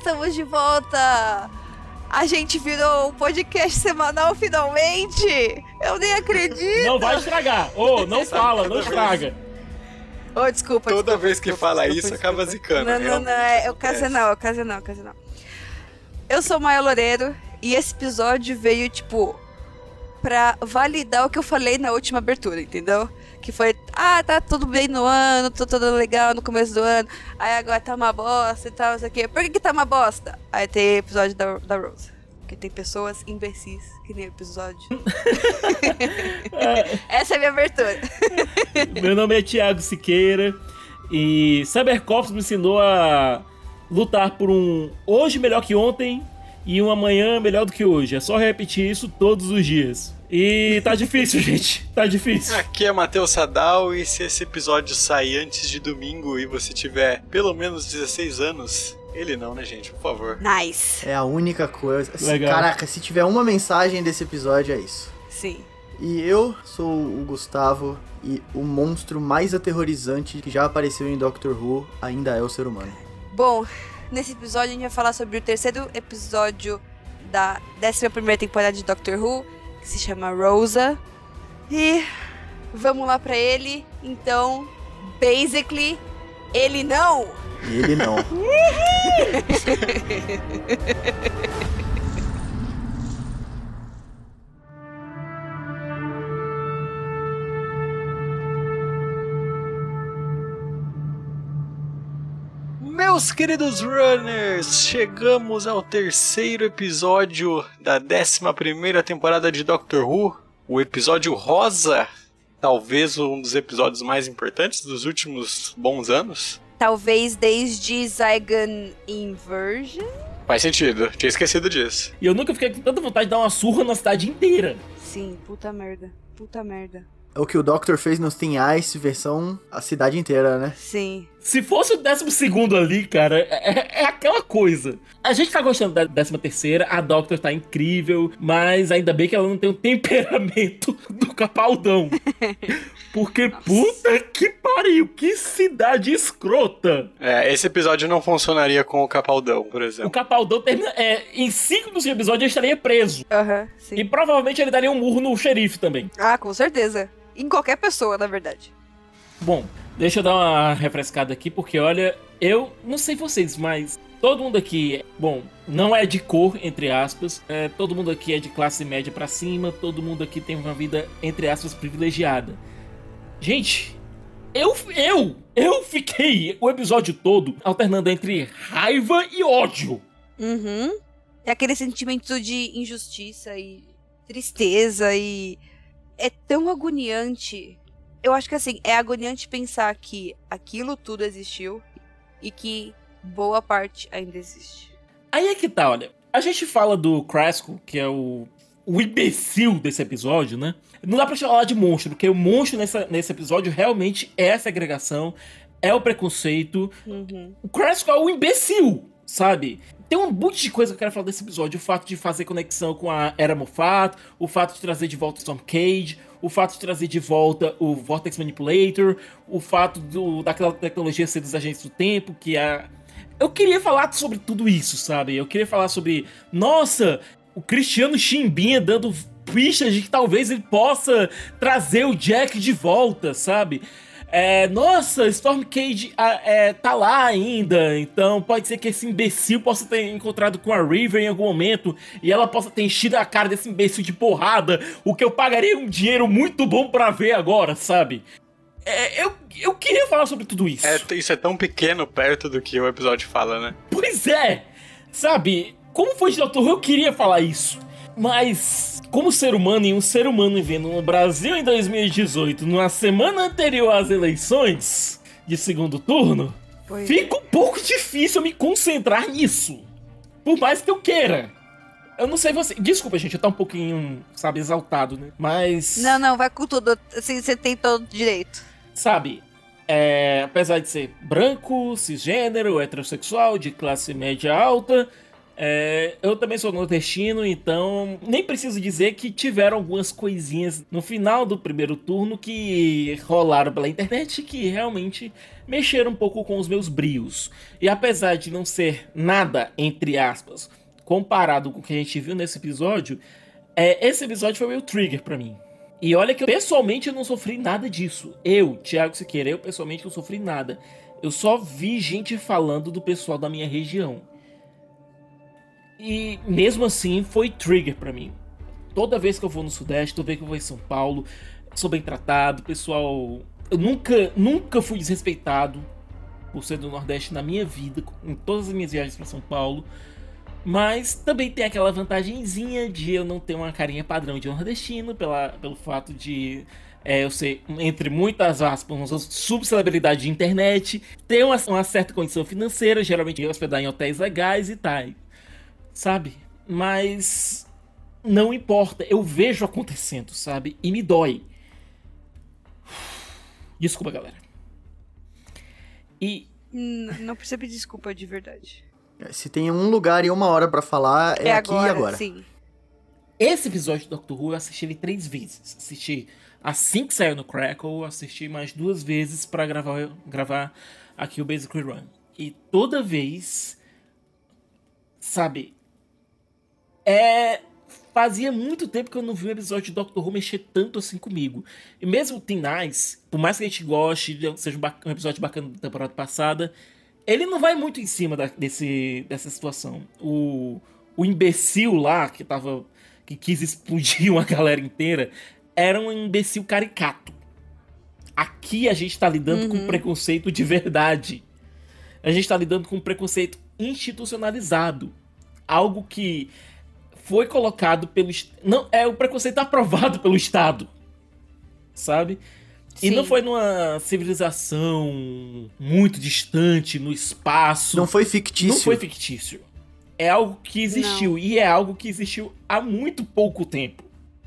Estamos de volta! A gente virou um podcast semanal finalmente! Eu nem acredito! Não vai estragar. Ô, não fala, não estraga. Oh, desculpa. Toda desculpa, vez que desculpa, fala desculpa, isso, acaba zicando. Não, não, não, é isso ocasional, ocasional, ocasional. Eu sou Maia Loureiro e esse episódio veio, tipo, pra validar o que eu falei na última abertura, entendeu? Que foi, ah, tá tudo bem no ano, tá tudo legal no começo do ano, aí agora tá uma bosta e tal, não sei o quê. Por que, que tá uma bosta? Aí tem episódio da, da Rose. Porque tem pessoas imbecis que nem o episódio. Essa é a minha abertura. Meu nome é Thiago Siqueira e Cybercops me ensinou a lutar por um hoje melhor que ontem e um amanhã melhor do que hoje. É só repetir isso todos os dias. E tá difícil, gente. Tá difícil. Aqui é Matheus Sadal e se esse episódio sair antes de domingo e você tiver pelo menos 16 anos, ele não, né, gente? Por favor. Nice. É a única coisa. Se- Legal. Caraca, se tiver uma mensagem desse episódio, é isso. Sim. E eu sou o Gustavo e o monstro mais aterrorizante que já apareceu em Doctor Who ainda é o ser humano. Bom, nesse episódio a gente vai falar sobre o terceiro episódio da 11 temporada de Doctor Who, que se chama Rosa. E vamos lá pra ele. Então, basically, ele não. Ele não. Meus queridos runners, chegamos ao terceiro episódio da 11 temporada de Doctor Who, o episódio Rosa, talvez um dos episódios mais importantes dos últimos bons anos. Talvez desde Zygon Inversion. Faz sentido, tinha esquecido disso. E eu nunca fiquei com tanta vontade de dar uma surra na cidade inteira. Sim, puta merda. Puta merda. É o que o Doctor fez nos Tem Ice, versão a cidade inteira, né? Sim. Se fosse o décimo segundo ali, cara, é, é aquela coisa. A gente tá gostando da décima terceira, a Doctor tá incrível, mas ainda bem que ela não tem o temperamento do Capaldão. Porque puta que pariu, que cidade escrota. É, esse episódio não funcionaria com o Capaldão, por O exemplo. Capaldão termina, é, em cinco minutos de episódio ele estaria preso. Aham, sim. E provavelmente ele daria um murro no xerife também. Ah, com certeza. Em qualquer pessoa, na verdade. Bom, deixa eu dar uma refrescada aqui, porque olha, eu não sei vocês, mas todo mundo aqui, bom, não é de cor, entre aspas, é, todo mundo aqui é de classe média pra cima, todo mundo aqui tem uma vida, entre aspas, privilegiada. Gente, eu, eu, eu fiquei o episódio todo alternando entre raiva e ódio. Uhum. É aquele sentimento de injustiça e tristeza e. É tão agoniante. Eu acho que assim, é agoniante pensar que aquilo tudo existiu e que boa parte ainda existe. Aí é que tá, olha. A gente fala do Krasko, que é o, o imbecil desse episódio, né? Não dá pra falar de monstro, porque o monstro nessa, nesse episódio realmente é a segregação, é o preconceito. Uhum. O Krasko é o imbecil, sabe? Tem um monte de coisa que eu quero falar desse episódio. O fato de fazer conexão com a Era Moffat, o fato de trazer de volta o Storm Cage, o fato de trazer de volta o Vortex Manipulator, o fato do, daquela tecnologia ser dos agentes do tempo, que é eu queria falar sobre tudo isso, sabe? Eu queria falar sobre, nossa, o Cristiano Chimbinha dando pistas de que talvez ele possa trazer o Jack de volta, sabe? É, nossa, Storm Cage ah, é, tá lá ainda, então pode ser que esse imbecil possa ter encontrado com a River em algum momento e ela possa ter enchido a cara desse imbecil de porrada, o que eu pagaria um dinheiro muito bom pra ver agora, sabe? É, eu, eu queria falar sobre tudo isso. É, isso é tão pequeno perto do que o episódio fala, né? Pois é! Sabe, como foi de Doutor eu queria falar isso. Mas, como ser humano e um ser humano vivendo no Brasil em 2018, numa semana anterior às eleições, de segundo turno, Pois fica um pouco difícil me concentrar nisso. Por mais que eu queira. Eu não sei você. Desculpa, gente, eu tô um pouquinho, sabe, exaltado, né? Mas. Não, não, vai com tudo. Assim, você tem todo direito. Sabe, é, apesar de ser branco, cisgênero, heterossexual, de classe média alta, é, eu também sou nordestino, então nem preciso dizer que tiveram algumas coisinhas no final do primeiro turno que rolaram pela internet que realmente mexeram um pouco com os meus brios. E apesar de não ser nada, entre aspas, comparado com o que a gente viu nesse episódio, é, esse episódio foi meio trigger pra mim. E olha que eu pessoalmente eu não sofri nada disso. Eu, Thiago Siqueira, eu pessoalmente não sofri nada. Eu só vi gente falando do pessoal da minha região. E mesmo assim foi trigger pra mim. Toda vez que eu vou no Sudeste, toda vez que eu vou em São Paulo, sou bem tratado, pessoal. Eu nunca, nunca fui desrespeitado por ser do Nordeste na minha vida, em todas as minhas viagens para São Paulo. Mas também tem aquela vantagenzinha de eu não ter uma carinha padrão de nordestino, pela, pelo fato de é, eu ser, entre muitas aspas, uma subcelebridade de internet, ter uma, uma certa condição financeira, geralmente hospedar em hotéis legais e tal. Sabe? Mas não importa, eu vejo acontecendo, sabe? E me dói. Desculpa, galera. E Não percebi desculpa de verdade. Se tem um lugar e uma hora pra falar, é, aqui agora, e agora. sim. Esse episódio do Doctor Who eu assisti ele três vezes. Assisti assim que saiu no Crackle, assisti mais duas vezes pra gravar, gravar aqui o Basic Run. E toda vez, sabe, é. Fazia muito tempo que eu não vi um episódio de Doctor Who mexer tanto assim comigo. E mesmo o Teen Nice, por mais que a gente goste, seja um, episódio bacana da temporada passada, ele não vai muito em cima da- desse, dessa situação. O, o imbecil lá, que tava. que quis explodir uma galera inteira, era um imbecil caricato. Aqui a gente tá lidando com preconceito de verdade. A gente tá lidando com preconceito institucionalizado. Algo que foi colocado pelo. Não, é o preconceito aprovado pelo Estado. Sabe? E Sim. não foi numa civilização muito distante, no espaço. Não foi fictício. Não foi fictício. É algo que existiu. E é algo que existiu há muito pouco tempo.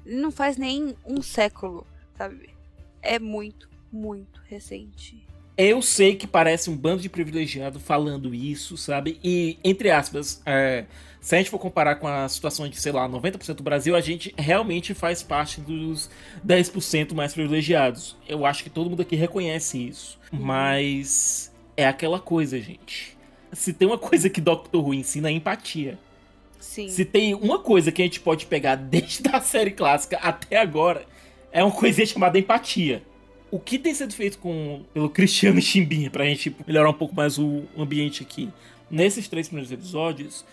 Não faz nem um século, sabe? É muito, muito recente. Eu sei que parece um bando de privilegiado falando isso, sabe? E, entre aspas, é, se a gente for comparar com a situação de, sei lá, 90% do Brasil, a gente realmente faz parte dos 10% mais privilegiados. Eu acho que todo mundo aqui reconhece isso. Mas é aquela coisa, gente. Se tem uma coisa que Doctor Who ensina é empatia. Sim. Se tem uma coisa que a gente pode pegar desde a série clássica até agora, é uma coisinha chamada empatia. O que tem sido feito com, pelo Cristiano Chimbinha, pra gente melhorar um pouco mais o ambiente aqui, nesses três primeiros episódios,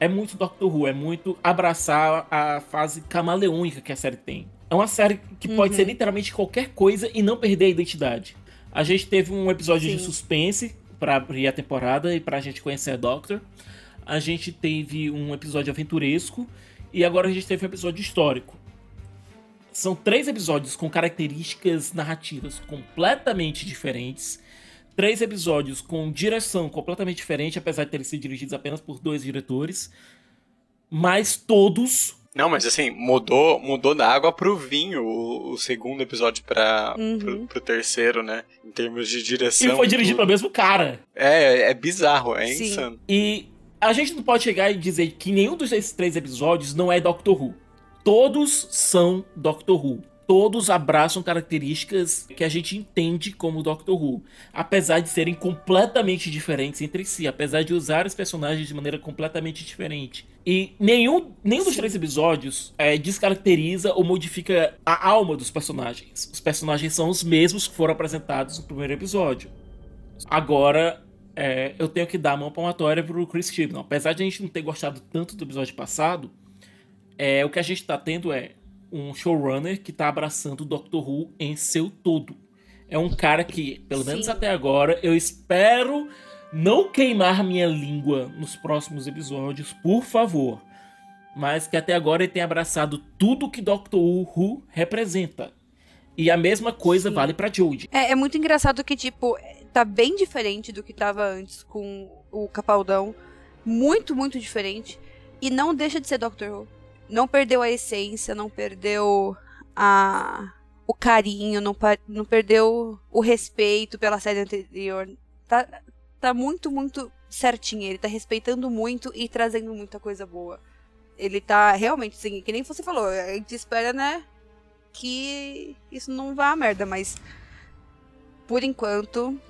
é muito Doctor Who, é muito abraçar a fase camaleônica que a série tem. É uma série que pode ser literalmente qualquer coisa e não perder a identidade. A gente teve um episódio de Sim. suspense pra abrir a temporada e pra gente conhecer a Doctor. A gente teve um episódio aventuresco e agora a gente teve um episódio histórico. São três episódios com características narrativas completamente diferentes. Três episódios com direção completamente diferente, apesar de terem sido dirigidos apenas por dois diretores. Mas todos. Não, mas assim, mudou, mudou da água pro vinho o, o segundo episódio pra, Uhum. pro, pro terceiro, né? Em termos de direção. E foi dirigido tudo. pelo mesmo cara. É, é bizarro, é Sim. insano. E a gente não pode chegar e dizer que nenhum desses três episódios não é Doctor Who. Todos são Doctor Who. Todos abraçam características que a gente entende como Doctor Who. Apesar de serem completamente diferentes entre si. Apesar de usar os personagens de maneira completamente diferente. E nenhum, nenhum dos três episódios é, descaracteriza ou modifica a alma dos personagens. Os personagens são os mesmos que foram apresentados no primeiro episódio. Agora, é, eu tenho que dar a mão palmatória pro Chris Chibnall. Apesar de a gente não ter gostado tanto do episódio passado, é, o que a gente tá tendo é um showrunner que tá abraçando o Doctor Who em seu todo. É um cara que, pelo menos Sim. até agora, eu espero não queimar minha língua nos próximos episódios, por favor. Mas que até agora ele tem abraçado tudo que Doctor Who representa. E a mesma coisa Sim. vale pra Jodie. É, é muito engraçado que, tipo, tá bem diferente do que tava antes com o Capaldão. Muito, muito diferente. E não deixa de ser Doctor Who. Não perdeu a essência, não perdeu a o carinho, não, não perdeu o respeito pela série anterior. Tá, tá muito, muito certinho. Ele tá respeitando muito e trazendo muita coisa boa. Ele tá realmente, assim, que nem você falou, a gente espera, né, que isso não vá a merda, mas por enquanto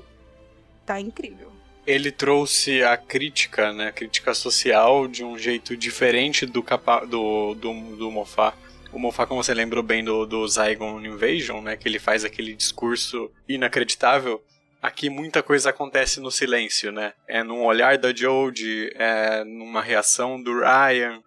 tá incrível. Ele trouxe a crítica, né, a crítica social de um jeito diferente do capa do, do, do Mofá. O Mofá, como você lembrou bem do, do Zygon Invasion, né, que ele faz aquele discurso inacreditável, aqui muita coisa acontece no silêncio, né? É num olhar da Jodie, é numa reação do Ryan,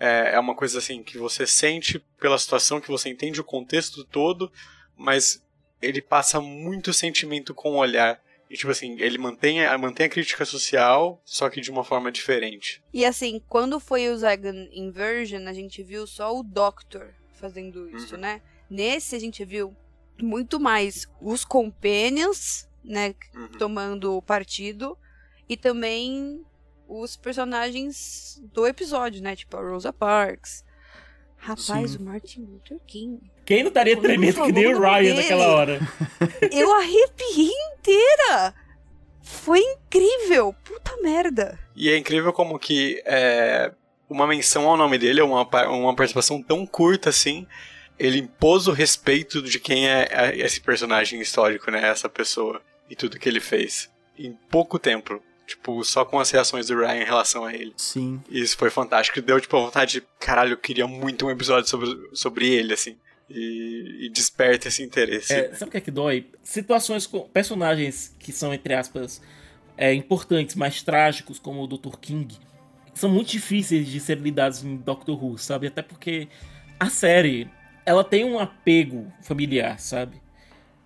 é, é uma coisa assim que você sente pela situação, que você entende o contexto todo, mas ele passa muito sentimento com o olhar. E, tipo assim, ele mantém, mantém a crítica social, só que de uma forma diferente. E assim, quando foi o Zygon Inversion, a gente viu só o Doctor fazendo isso, uhum. né? Nesse a gente viu muito mais os Companions, né, uhum. tomando partido, e também os personagens do episódio, né? Tipo a Rosa Parks. Rapaz, Sim. o Martin Luther King. Quem não estaria tremendo que nem o Ryan dele, naquela hora? Eu arrepiei inteira! Foi incrível! Puta merda! E é incrível como que é, uma menção ao nome dele, uma, uma participação tão curta assim, ele impôs o respeito de quem é, é esse personagem histórico, né? Essa pessoa e tudo que ele fez. Em pouco tempo. Tipo, só com as reações do Ryan em relação a ele. Sim. E isso foi fantástico. Deu, tipo, a vontade de, caralho, eu queria muito um episódio sobre, sobre ele, assim. E, e desperta esse interesse. É, sabe o que é que dói? Situações com personagens que são, entre aspas, é, importantes, mais trágicos, como o Dr. King, são muito difíceis de ser lidados em Doctor Who, sabe? Até porque a série, ela tem um apego familiar, sabe?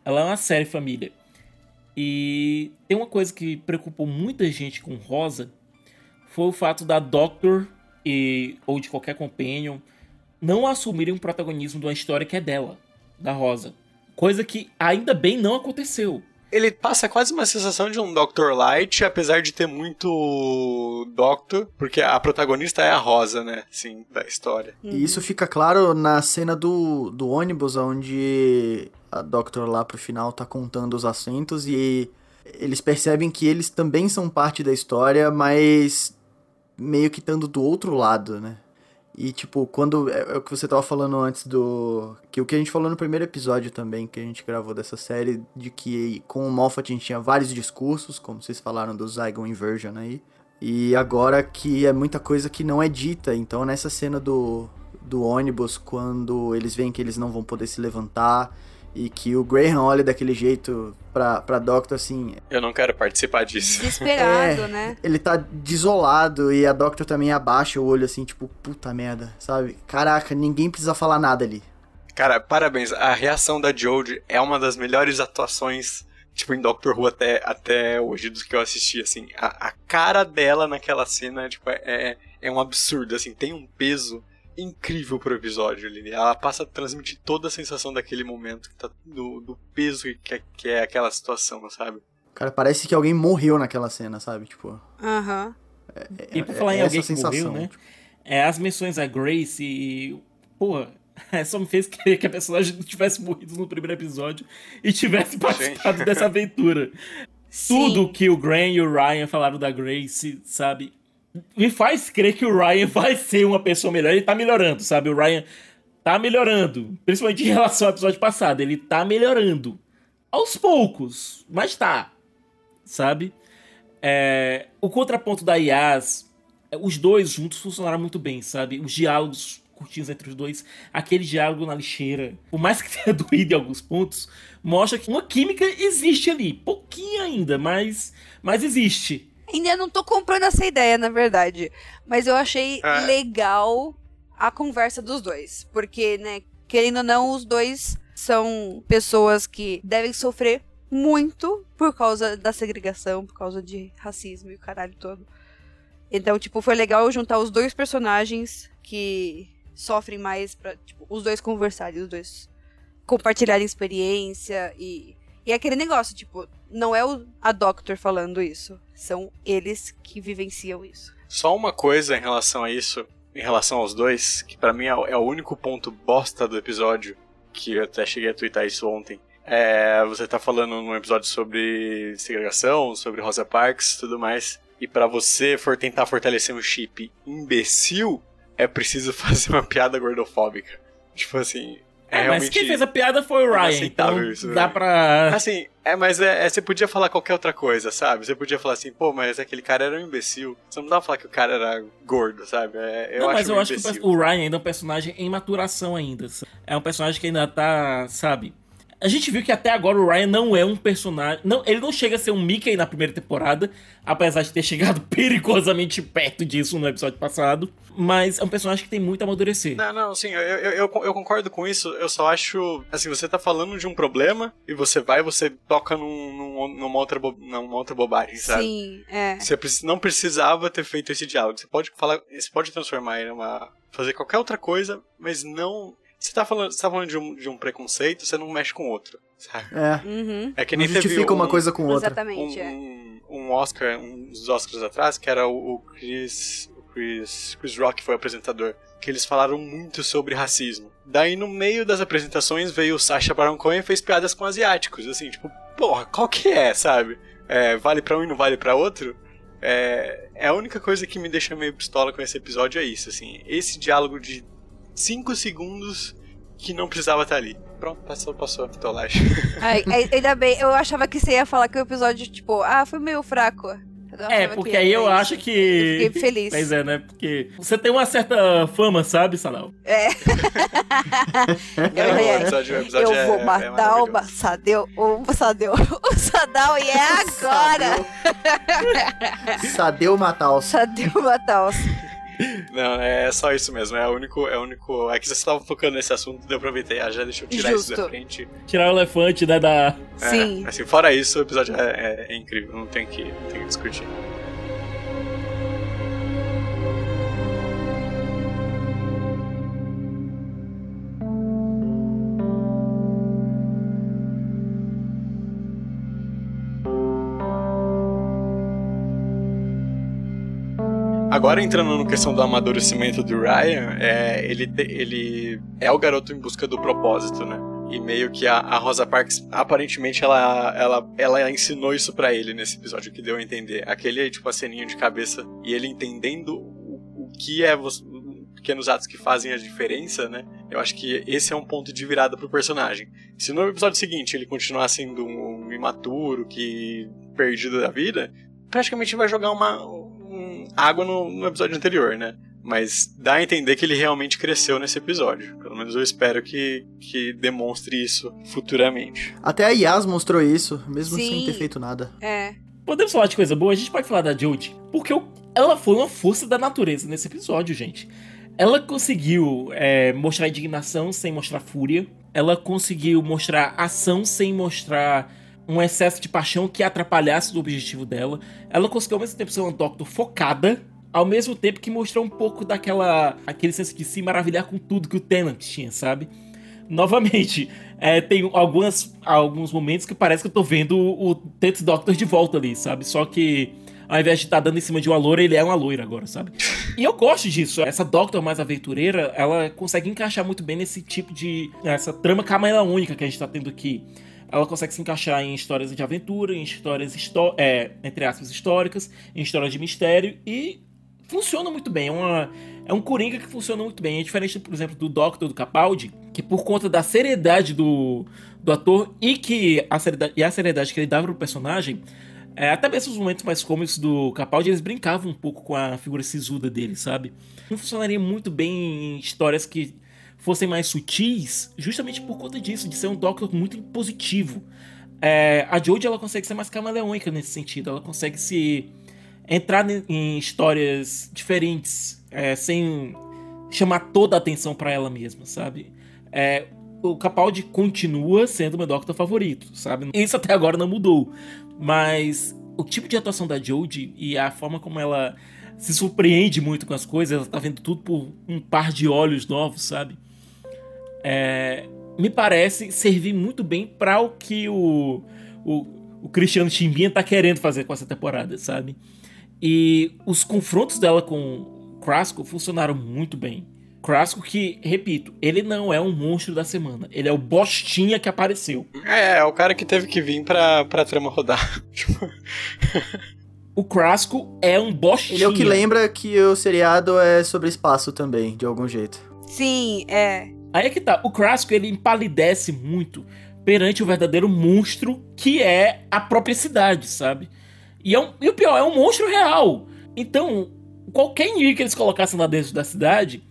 Ela é uma série família. E tem uma coisa que preocupou muita gente com Rosa foi o fato da Doctor e, ou de qualquer companion não assumirem o protagonismo de uma história que é dela, da Rosa. Coisa que ainda bem não aconteceu. Ele passa quase uma sensação de um Dr. Light, apesar de ter muito Doctor, porque a protagonista é a Rosa, né? Sim, da história. E isso fica claro na cena do, do ônibus, onde a Doctor lá pro final tá contando os assentos e eles percebem que eles também são parte da história, mas meio que estando do outro lado, né? E, tipo, quando. É, é, o que você tava falando antes do. Que o que a gente falou no primeiro episódio também, que a gente gravou dessa série, de que com o Moffat a gente tinha vários discursos, como vocês falaram do Zygon Inversion aí. E agora que é muita coisa que não é dita. Então, nessa cena do, do ônibus, quando eles veem que eles não vão poder se levantar e que o Graham olha daquele jeito pra, pra Doctor assim. Eu não quero participar disso. Desesperado, é, né? Ele tá desolado e a Doctor também abaixa o olho assim, tipo, puta merda, sabe? Caraca, ninguém precisa falar nada ali. Cara, parabéns. A reação da Jodie é uma das melhores atuações, tipo, em Doctor Who até, até hoje, dos que eu assisti, assim. A, a cara dela naquela cena, tipo, é, é um absurdo, assim, tem um peso incrível pro episódio, Lili. Ela passa a transmitir toda a sensação daquele momento, que tá do, do peso que é, que é aquela situação, sabe? Cara, parece que alguém morreu naquela cena, sabe? Tipo. Aham. É, é, e por falar em alguém que sensação, morreu, né? Tipo... É, as menções a Grace e. Pô, só me fez querer que a personagem tivesse morrido no primeiro episódio e tivesse participado dessa aventura. Sim. Tudo que o Graham e o Ryan falaram da Grace, sabe? Me faz crer que o Ryan vai ser uma pessoa melhor. Ele tá melhorando, sabe? O Ryan tá melhorando. Principalmente em relação ao episódio passado. Ele tá melhorando. Aos poucos, mas tá. Sabe? É, o contraponto da Yas, os dois juntos funcionaram muito bem, sabe? Os diálogos curtinhos entre os dois, aquele diálogo na lixeira, por mais que tenha doído em alguns pontos, mostra que uma química existe ali. Pouquinho ainda, mas, mas existe. Ainda não tô comprando essa ideia, na verdade. Mas eu achei é. legal a conversa dos dois. Porque, né, querendo ou não, os dois são pessoas que devem sofrer muito por causa da segregação, por causa de racismo e o caralho todo. Então, tipo, foi legal juntar os dois personagens que sofrem mais pra, tipo, os dois conversarem, os dois compartilharem experiência e. E é aquele negócio, tipo, não é o, a Doctor falando isso. São eles que vivenciam isso. Só uma coisa em relação a isso, em relação aos dois, que pra mim é, o- é o único ponto bosta do episódio, que eu até cheguei a twittar isso ontem. É, você tá falando num episódio sobre segregação, sobre Rosa Parks tudo mais. E pra você for tentar fortalecer um chip imbecil, é preciso fazer uma piada gordofóbica. Tipo assim, é, mas quem fez a piada foi o Ryan. Então isso, dá velho. pra. Assim, é, mas é, é, você podia falar qualquer outra coisa, sabe? Você podia falar assim, pô, mas aquele cara era um imbecil. Você não dá pra falar que o cara era gordo, sabe? É, eu não, acho mas eu um acho que o imbecil. perso- o Ryan ainda é um personagem em maturação ainda. É um personagem que ainda tá, sabe? A gente viu que até agora o Ryan não é um personagem. Não, ele não chega a ser um Mickey na primeira temporada, apesar de ter chegado perigosamente perto disso no episódio passado. Mas é um personagem que tem muito a amadurecer. Não, não, sim, eu, eu, eu, eu concordo com isso. Eu só acho. Assim, você tá falando de um problema e você vai e você toca num, num- numa, outra bo- numa outra bobagem, sabe? Sim, é. Você não precisava ter feito esse diálogo. Você pode falar. Você pode transformar ele numa. fazer qualquer outra coisa, mas não. Você tá falando, você tá falando de, um, de um preconceito, você não mexe com outro. Sabe? É. Uhum. É que Não nem teve justifica um, uma coisa com outra. Exatamente, é. um, um Oscar, uns Oscars atrás, que era o, o Chris, o Chris, Chris Rock foi o apresentador, que eles falaram muito sobre racismo. Daí no meio das apresentações veio o Sacha Baron Cohen e fez piadas com asiáticos, assim, tipo, porra, qual que é, sabe? É, vale pra um e não vale pra outro? É, é a única coisa que me deixa meio pistola com esse episódio é isso, assim, esse diálogo de 5 segundos que não precisava estar ali. Pronto, passou, passou a pitolagem. Ai, ai, ainda bem, eu achava que você ia falar que o episódio, tipo, ah, foi meio fraco. É, porque que aí eu isso. acho que. Eu fiquei feliz. Pois é, né? Porque você tem uma certa fama, sabe, Sadal? É. Eu, Não, o episódio- o episódio eu é- vou é matar o maravilhoso. Sadeu, o Sadeu, o Sadal e é agora. Sadeu Mataus. Sadeu matar os. Não, é só isso mesmo. É o único. É o único. É que vocês estavam tocando nesse assunto, daí eu aproveitei. Ah, já deixa eu tirar isso Justo. da frente. Tirar o elefante, né, da. É, Sim. assim, fora isso, o episódio é, é- é incrível. Não tem que, não tem que discutir. Agora entrando na questão do amadurecimento do Ryan, é, ele, te- ele é o garoto em busca do propósito, né? E meio que a, a Rosa Parks, aparentemente, ela, ela, ela ensinou isso pra ele nesse episódio, que deu a entender. Aquele, tipo, aceninho de cabeça e ele entendendo o, o que é você, pequenos atos que fazem a diferença, né? Eu acho que esse é um ponto de virada pro personagem. Se no episódio seguinte ele continuar sendo um imaturo, que perdido da vida, praticamente vai jogar uma um- água no, no episódio anterior, né? Mas dá a entender que ele realmente cresceu nesse episódio. Pelo menos eu espero que, que demonstre isso futuramente. Até a Yas mostrou isso, mesmo Sim. sem ter feito nada. É. Podemos falar de coisa boa? A gente pode falar da Jodie. Porque eu- ela foi uma força da natureza nesse episódio, gente. Ela conseguiu é, mostrar indignação sem mostrar fúria. Ela conseguiu mostrar ação sem mostrar um excesso de paixão que atrapalhasse o objetivo dela. Ela conseguiu ao mesmo tempo ser uma Doctor focada, ao mesmo tempo que mostrou um pouco daquela aquele senso de se maravilhar com tudo que o Tennant tinha, sabe? Novamente, é, tem algumas, alguns momentos que parece que eu tô vendo o Tenth Doctor de volta ali, sabe? Só que ao invés de estar dando em cima de uma loira, ele é uma loira agora, sabe? E eu gosto disso. Essa Doctor mais aventureira, ela consegue encaixar muito bem nesse tipo de. essa trama camaleônica que a gente tá tendo aqui. Ela consegue se encaixar em histórias de aventura, em histórias, histó é, entre aspas, históricas, em histórias de mistério e funciona muito bem. É, uma, é um Coringa que funciona muito bem. É diferente, por exemplo, do Doctor do Capaldi, que por conta da seriedade do, do ator e, que a seriedade, e a seriedade que ele dava pro personagem, é, até mesmo os momentos mais cômicos do Capaldi, eles brincavam um pouco com a figura sisuda dele, sabe? Não funcionaria muito bem em histórias que fossem mais sutis, justamente por conta disso, de ser um Doctor muito impositivo. É, a Jodie, ela consegue ser mais camaleônica nesse sentido, ela consegue se entrar em histórias diferentes, é, sem chamar toda a atenção pra ela mesma, sabe? É, o Capaldi continua sendo meu Doctor favorito, sabe? Isso até agora não mudou. Mas o tipo de atuação da Jodie e a forma como ela se surpreende muito com as coisas, ela tá vendo tudo por um par de olhos novos, sabe? É, me parece servir muito bem para o que o, o, o Cristiano Chimbinha tá querendo fazer com essa temporada, sabe? E os confrontos dela com Crasco funcionaram muito bem. Crasco que, repito, ele não é um monstro da semana. Ele é o bostinha que apareceu. É, é o cara que teve que vir pra, pra trama rodar. O Crasco é um bostinha. Ele é o que lembra que o seriado é sobre espaço também, de algum jeito. Sim, é. Aí é que tá. O Crasco, ele empalidece muito perante o verdadeiro monstro que é a própria cidade, sabe? E, é um, e o pior, é um monstro real. Então, qualquer inimigo que eles colocassem lá dentro da cidade,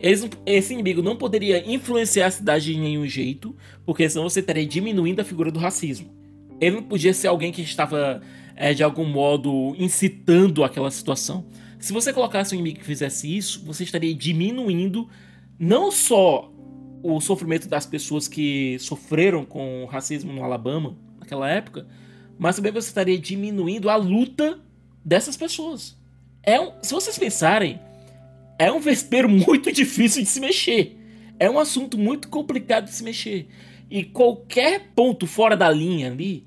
eles, esse inimigo não poderia influenciar a cidade de nenhum jeito, porque senão você estaria diminuindo a figura do racismo. Ele não podia ser alguém que estava, é, de algum modo, incitando aquela situação. Se você colocasse um inimigo que fizesse isso, você estaria diminuindo não só o sofrimento das pessoas que sofreram com racismo no Alabama naquela época, mas também você estaria diminuindo a luta dessas pessoas. É um, se vocês pensarem, é um vespeiro muito difícil de se mexer. É um assunto muito complicado de se mexer. E qualquer ponto fora da linha ali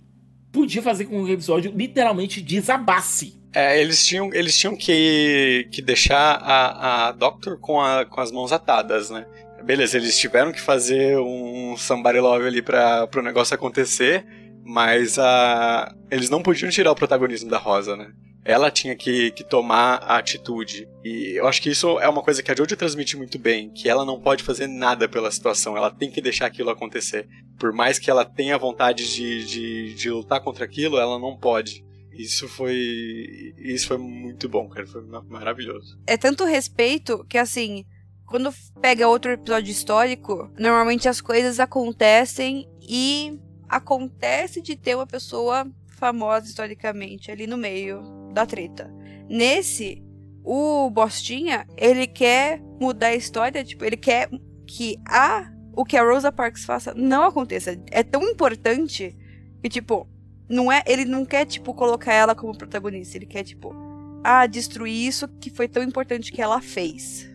podia fazer com que o episódio literalmente desabasse. É, eles tinham, eles tinham que, que deixar a, a Doctor com, a, com as mãos atadas, né? Beleza, eles tiveram que fazer um somebody love ali para o negócio acontecer, mas a, eles não podiam tirar o protagonismo da Rosa, né? Ela tinha que, que tomar a atitude. E eu acho que isso é uma coisa que a Jojo transmite muito bem, que ela não pode fazer nada pela situação, ela tem que deixar aquilo acontecer. Por mais que ela tenha vontade de, de, de lutar contra aquilo, ela não pode. Isso foi. Isso foi muito bom, cara. Foi maravilhoso. É tanto respeito que, assim, quando pega outro episódio histórico, normalmente as coisas acontecem e acontece de ter uma pessoa famosa historicamente ali no meio da treta. Nesse, o Bostinha, ele quer mudar a história, tipo, ele quer que a o que a Rosa Parks faça não aconteça. É tão importante que tipo, não é, ele não quer tipo colocar ela como protagonista, ele quer tipo, ah, destruir isso que foi tão importante que ela fez.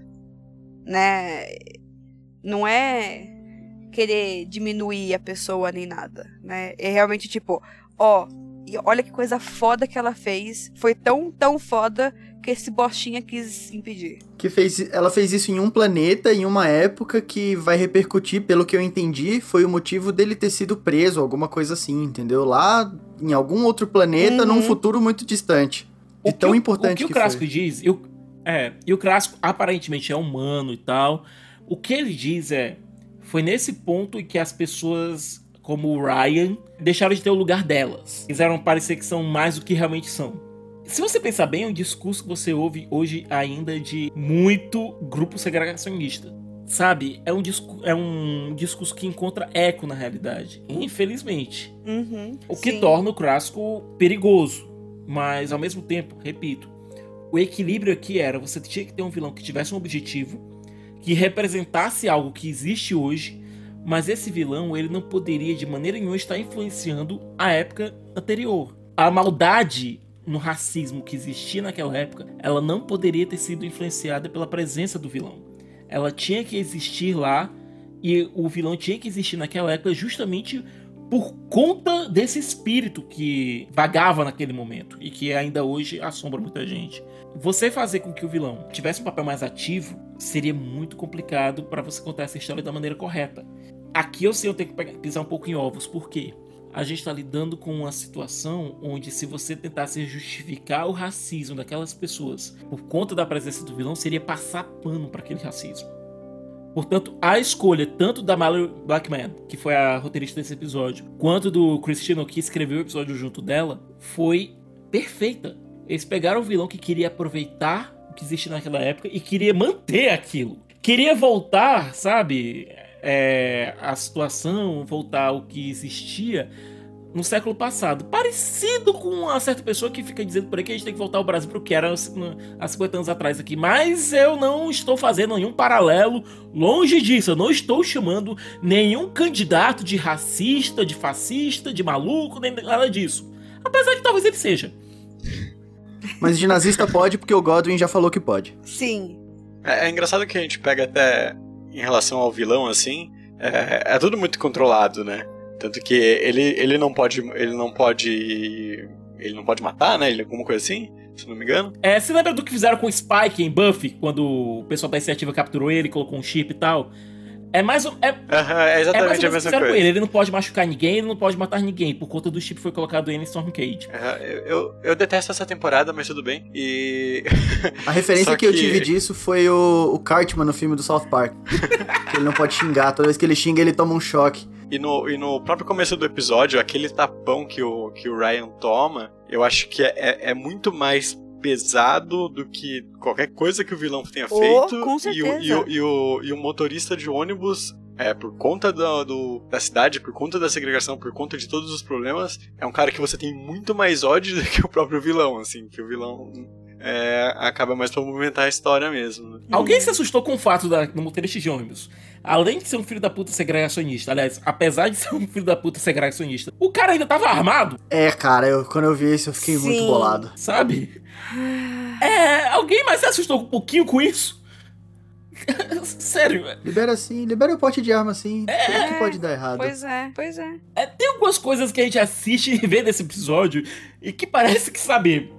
Né? Não é querer diminuir a pessoa nem nada, né? É realmente tipo, ó, e olha que coisa foda que ela fez. Foi tão, tão foda que esse bostinha quis impedir. Que fez, ela fez isso em um planeta, em uma época que vai repercutir, pelo que eu entendi, foi o motivo dele ter sido preso, alguma coisa assim, entendeu? Lá em algum outro planeta, uhum. num futuro muito distante. De o tão o, importante o que, que o Crasco foi. diz, eu, é, e o Crasco aparentemente é humano e tal. O que ele diz é, foi nesse ponto em que as pessoas como o Ryan deixaram de ter o lugar delas. Quiseram parecer que são mais do que realmente são. Se você pensar bem, é um discurso que você ouve hoje ainda de muito grupo segregacionista. Sabe? É um, discu é um discurso que encontra eco na realidade. Infelizmente. Uhum, o que sim. torna o Crasco perigoso. Mas, ao mesmo tempo, repito, o equilíbrio aqui era você tinha que ter um vilão que tivesse um objetivo, que representasse algo que existe hoje, mas esse vilão ele não poderia de maneira nenhuma estar influenciando a época anterior. A maldade no racismo que existia naquela época, ela não poderia ter sido influenciada pela presença do vilão. Ela tinha que existir lá e o vilão tinha que existir naquela época justamente por conta desse espírito que vagava naquele momento e que ainda hoje assombra muita gente. Você fazer com que o vilão tivesse um papel mais ativo seria muito complicado para você contar essa história da maneira correta. Aqui eu sei eu tenho que pisar um pouco em ovos, por quê? A gente está lidando com uma situação onde, se você tentasse justificar o racismo daquelas pessoas por conta da presença do vilão, seria passar pano para aquele racismo. Portanto, a escolha tanto da Mallory Blackman, que foi a roteirista desse episódio, quanto do Christian que escreveu o episódio junto dela, foi perfeita. Eles pegaram o vilão que queria aproveitar o que existia naquela época e queria manter aquilo. Queria voltar, sabe, é, a situação, voltar ao que existia no século passado. Parecido com uma certa pessoa que fica dizendo por aí que a gente tem que voltar ao Brasil para o que era há 50 anos atrás aqui. Mas eu não estou fazendo nenhum paralelo. Longe disso, eu não estou chamando nenhum candidato de racista, de fascista, de maluco, nem nada disso. Apesar que talvez ele seja. Mas de nazista pode, porque o Godwin já falou que pode. Sim. É, é engraçado que a gente pega até em relação ao vilão, assim, é, é tudo muito controlado, né? Tanto que ele, ele não pode. Ele não pode. Ele não pode matar, né? Ele alguma coisa assim, se não me engano. É, você lembra do que fizeram com o Spike em Buffy, quando o pessoal da iniciativa capturou ele, colocou um chip e tal? É mais, um- é, Aham, é é mais exatamente a menos o que mesma coisa. ele. Ele não pode machucar ninguém, ele não pode matar ninguém. Por conta do chip que foi colocado ele em Stormcage. Aham, eu, eu, eu detesto essa temporada, mas tudo bem. E. A referência Só que... eu que- tive disso foi o, o Cartman no filme do South Park. que ele não pode xingar. Toda vez que ele xinga, ele toma um choque. E no, e no próprio começo do episódio, aquele tapão que o, que o Ryan toma, eu acho que é, é, é muito mais pesado do que qualquer coisa que o vilão tenha Oh, feito. com e, o, certeza. e, o, e, o, e o motorista de ônibus, é, por conta do, do- da cidade, por conta da segregação, por conta de todos os problemas, é um cara que você tem muito mais ódio do que o próprio vilão, assim, que o vilão é, acaba mais pra movimentar a história mesmo. né? Alguém se assustou com o fato da, do motorista de ônibus? Além de ser um filho da puta segregacionista, aliás, apesar de ser um filho da puta segregacionista, o cara ainda tava armado, É, cara, eu, quando eu vi isso, eu fiquei muito Sim. bolado. sabe? É, alguém mais se assustou um pouquinho com isso? Sério, Libera assim, libera o pote de arma assim. Tudo que pode dar errado. Pois é, pois é. É, tem algumas coisas que a gente assiste e vê nesse episódio e que parece que, sabe,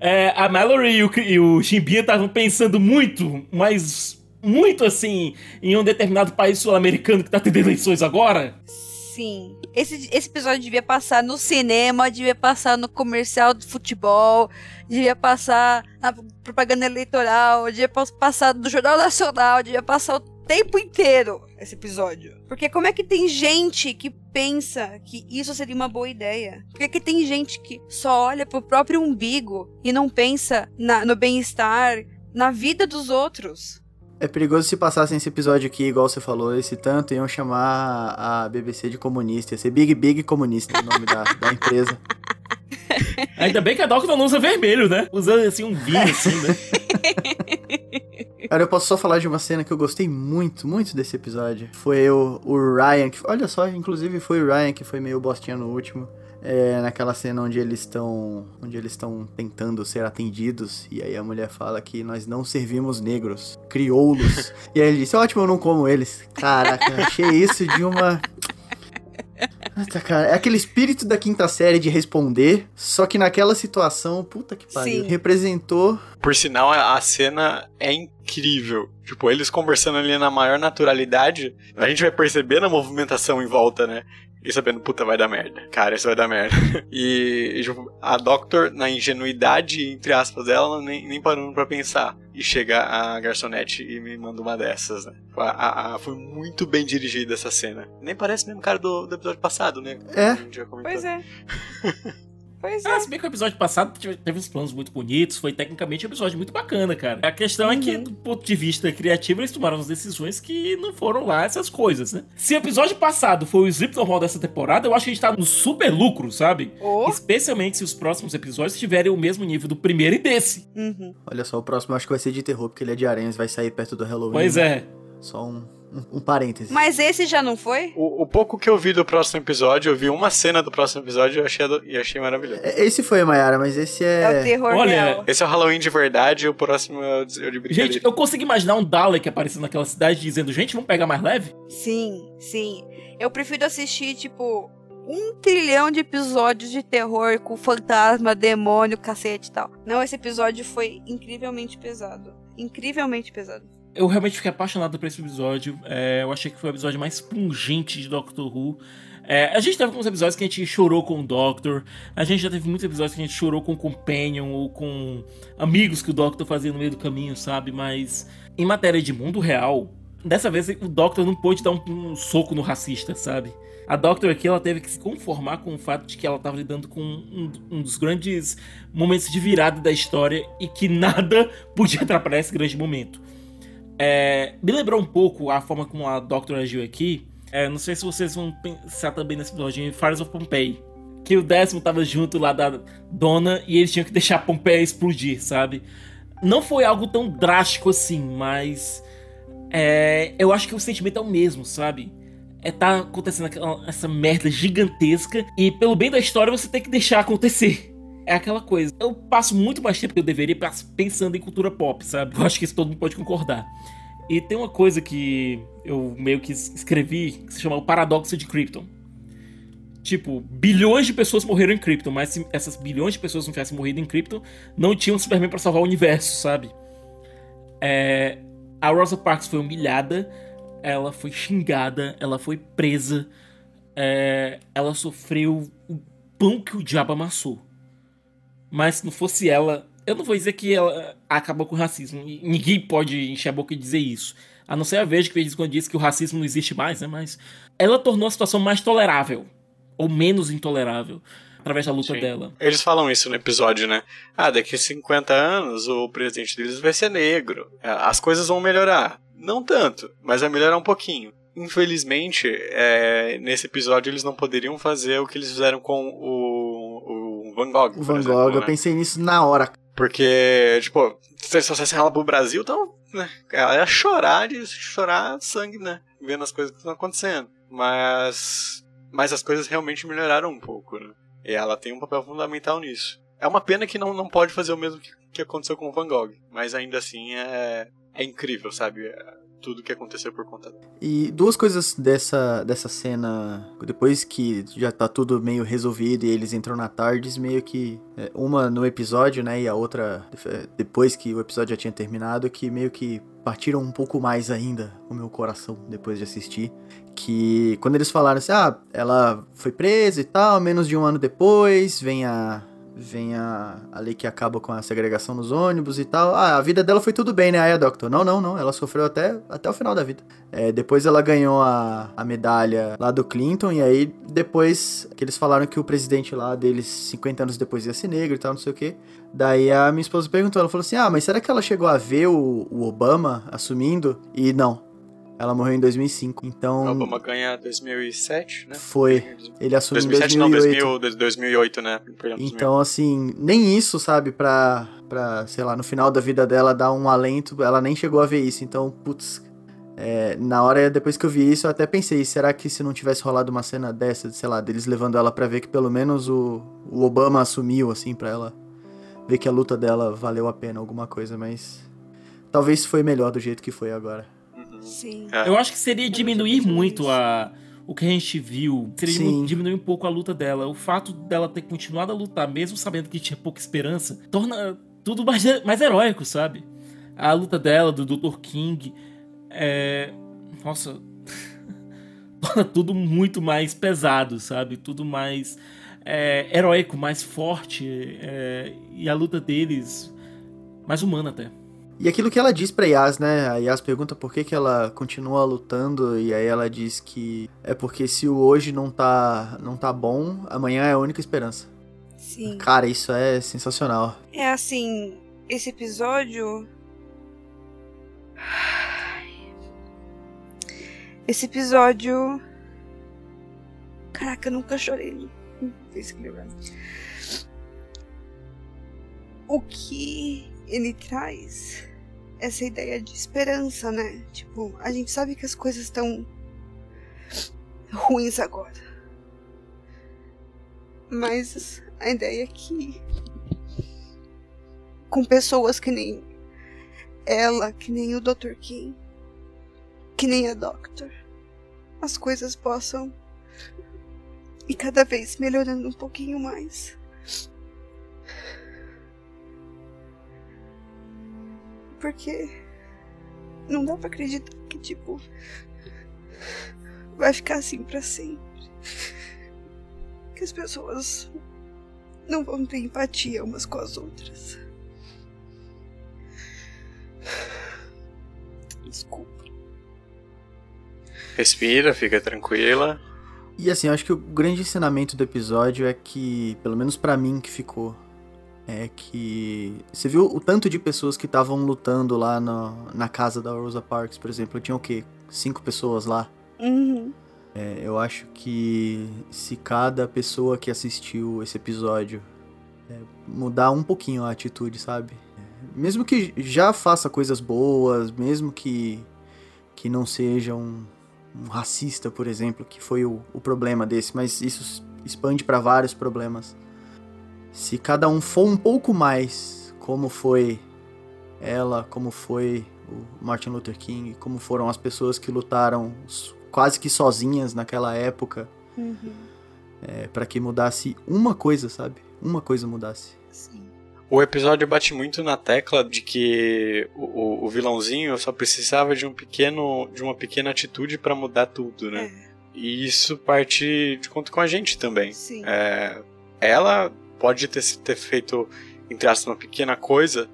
é, a Mallory e o, e o estavam pensando muito, mas muito assim, em um determinado país sul-americano que tá tendo eleições agora. Sim. Esse, esse episódio devia passar no cinema, devia passar no comercial do futebol, devia passar na propaganda eleitoral, devia pas- passar no Jornal Nacional, devia passar o tempo inteiro esse episódio. Porque como é que tem gente que pensa que isso seria uma boa ideia? Por que, que tem gente que só olha pro próprio umbigo e não pensa na- no bem-estar, na vida dos outros? É perigoso se passassem esse episódio aqui, igual você falou, esse tanto, iam chamar a BBC de comunista. Ia ser Big Big Comunista o nome da, da empresa. Ainda bem que a Doctor não usa vermelho, né? Usando assim um vinho, assim, né? Cara, eu posso só falar de uma cena que eu gostei muito, muito desse episódio. Foi o, o Ryan, que, olha só, inclusive foi o Ryan que foi meio bostinha no último. É, naquela cena onde eles estão onde eles estão tentando ser atendidos e aí a mulher fala que nós não servimos negros, crioulos. e aí ele disse: "Ótimo, eu não como eles". Caraca, eu achei isso de uma Puta, cara, é aquele espírito da quinta série de responder, só que naquela situação, puta que pariu, Sim. representou Por sinal, a a cena é incrível. Tipo, eles conversando ali na maior naturalidade, a gente vai percebendo a movimentação em volta, né? E sabendo, puta, vai dar merda. Cara, isso vai dar merda. E, tipo, a Doctor, na ingenuidade, entre aspas, dela, nem, nem parando pra pensar. E chega a garçonete e me manda uma dessas, né? A- a- a- foi muito bem dirigida essa cena. Nem parece mesmo cara do, do episódio passado, né? É. A gente já comentou. Pois é. Ah, é. se bem que o episódio passado teve, uns planos muito bonitos, foi tecnicamente um episódio muito bacana, cara. A questão é que, do ponto de vista criativo, eles tomaram as decisões que não foram lá essas coisas, né? Se o episódio passado foi o slip normal dessa temporada, eu acho que a gente tá no super lucro, sabe? Oh. Especialmente se os próximos episódios tiverem o mesmo nível do primeiro e desse. Uhum. Olha só, o próximo eu acho que vai ser de terror, porque ele é de aranhas, vai sair perto do Halloween. Pois é. Só um, um, um parêntese. Mas esse já não foi? O, o pouco que eu vi do próximo episódio, eu vi uma cena do próximo episódio e achei, e achei maravilhoso. É, Esse foi, Mayara, mas esse É, é. o terror Olha, real. Esse é o Halloween de verdade e o próximo é o de, é o de brincadeira. Gente, eu consigo imaginar um Dalek aparecendo naquela cidade dizendo, gente, vamos pegar mais leve? Sim, sim. Eu prefiro assistir, tipo, um trilhão de episódios de terror com fantasma, demônio, cacete e tal. Não, esse episódio foi incrivelmente pesado. Incrivelmente pesado. Eu realmente fiquei apaixonado por esse episódio. É, eu achei que foi o episódio mais pungente de Doctor Who. É, a gente teve alguns episódios que a gente chorou com o Doctor. A gente já teve muitos episódios que a gente chorou com o Companion ou com amigos que o Doctor fazia no meio do caminho, sabe? Mas em matéria de mundo real, dessa vez o Doctor não pôde dar um, um soco no racista, sabe? A Doctor aqui ela teve que se conformar com o fato de que ela estava lidando com um, um dos grandes momentos de virada da história e que nada podia atrapalhar esse grande momento. É, me lembrou um pouco a forma como a Doctor agiu aqui. É, não sei se vocês vão pensar também nesse episódio em Fires of Pompeii. Que o décimo tava junto lá da dona e eles tinham que deixar Pompeia explodir, sabe? Não foi algo tão drástico assim, mas. é, eu acho que o sentimento é o mesmo, sabe? É tá acontecendo aquela, essa merda gigantesca e pelo bem da história você tem que deixar acontecer. É aquela coisa. Eu passo muito mais tempo que eu deveria pensando em cultura pop, sabe? Eu acho que isso todo mundo pode concordar. E tem uma coisa que eu meio que es- escrevi que se chama o paradoxo de Krypton. Tipo, bilhões de pessoas morreram em Krypton, mas se essas bilhões de pessoas não tivessem morrido em Krypton, não tinha um Superman pra salvar o universo, sabe? É, a Rosa Parks foi humilhada, ela foi xingada, ela foi presa, é, ela sofreu o pão que o diabo amassou. Mas se não fosse ela, eu não vou dizer que ela acabou com o racismo. Ninguém pode encher a boca e dizer isso. A não ser a vez que fez quando disse que o racismo não existe mais, né? Mas ela tornou a situação mais tolerável. Ou menos intolerável. Através da luta Sim. dela. Eles falam isso no episódio, né? Ah, daqui a 50 anos o presidente deles vai ser negro. É, As coisas vão melhorar. Não tanto, mas vai melhorar um pouquinho. Infelizmente, é, nesse episódio eles não poderiam fazer o que eles fizeram com o Van Gogh. O Van exemplo, Gogh, eu né? pensei nisso na hora. Porque, tipo, se se fosse ela pro Brasil, então, né, ela ia chorar de chorar sangue, né? Vendo as coisas que estão acontecendo. Mas. Mas as coisas realmente melhoraram um pouco, né? E ela tem um papel fundamental nisso. É uma pena que não, não pode fazer o mesmo que, que aconteceu com o Van Gogh. Mas ainda assim é, é incrível, sabe? É tudo que aconteceu por conta dela. E duas coisas dessa, dessa cena, depois que já tá tudo meio resolvido e eles entram na Tardes, meio que. é, uma no episódio, né? E a outra é, depois que o episódio já tinha terminado, que meio que partiram um pouco mais ainda o meu coração depois de assistir. Que quando eles falaram assim, ah, ela foi presa e tal, menos de um ano depois, vem a. Vem a, a lei que acaba com a segregação nos ônibus e tal. Ah, a vida dela foi tudo bem, né? Aí a Doctor, não, não, não. Ela sofreu até, até o final da vida. É, depois ela ganhou a, a medalha lá do Clinton, e aí depois que eles falaram que o presidente lá deles, 50 anos depois, ia ser negro e tal, não sei o que. Daí a minha esposa perguntou, ela falou assim: Ah, mas será que ela chegou a ver o, o Obama assumindo? E não. Ela morreu em 2005. Então. O Obama ganha 2007, né? Foi. Ele assumiu 2007 em não, 2008. 2000, 2008, né? Perdão, 2000. Então, assim, nem isso, sabe, pra, pra, sei lá, no final da vida dela dar um alento, ela nem chegou a ver isso. Então, putz, é, na hora, depois que eu vi isso, eu até pensei, será que se não tivesse rolado uma cena dessa, sei lá, deles levando ela pra ver que pelo menos o, o Obama assumiu, assim, pra ela ver que a luta dela valeu a pena, alguma coisa, mas talvez foi melhor do jeito que foi agora. Sim. É. Eu acho que seria diminuir muito a, o que a gente viu. Seria diminuir um pouco a luta dela. O fato dela ter continuado a lutar, mesmo sabendo que tinha pouca esperança, torna tudo mais, mais heróico, sabe? A luta dela, do Dr. King, é. Nossa. torna tudo muito mais pesado, sabe? Tudo mais é, heróico, mais forte. é, e a luta deles mais humana até. E aquilo que ela diz pra Yas, né? A Yas pergunta por que, que ela continua lutando, e aí ela diz que é porque se o hoje não tá, não tá bom, amanhã é a única esperança. Sim. Cara, isso é sensacional. É assim, esse episódio. Esse episódio. Caraca, eu nunca chorei. O que ele traz? Essa ideia de esperança, né? Tipo, a gente sabe que as coisas estão ruins agora. Mas a ideia é que com pessoas que nem ela, que nem o Dr. King, que nem a Doctor, as coisas possam ir cada vez melhorando um pouquinho mais. Porque não dá pra acreditar que, tipo, vai ficar assim pra sempre. Que as pessoas não vão ter empatia umas com as outras. Desculpa. Respira, fica tranquila. E assim, eu acho que o grande ensinamento do episódio é que, pelo menos pra mim que ficou, é que você viu o tanto de pessoas que estavam lutando lá no- na casa da Rosa Parks, por exemplo, tinha o quê? Cinco pessoas lá. Uhum. É, eu acho que se cada pessoa que assistiu esse episódio é, mudar um pouquinho a atitude, sabe? É, Mesmo que já faça coisas boas, mesmo que, que não seja um, um racista, por exemplo, que foi o, o problema desse, mas isso expande para vários problemas. Se cada um for um pouco mais como foi ela, como foi o Martin Luther King, como foram as pessoas que lutaram quase que sozinhas naquela época, Uhum. É, para que mudasse uma coisa, sabe? Uma coisa mudasse. Sim. O episódio bate muito na tecla de que o, o vilãozinho só precisava de um pequeno, de uma pequena atitude para mudar tudo, né? É, E isso parte de conta com a gente também. sim. É, ela pode ter, ter feito, entre aspas, uma pequena coisa,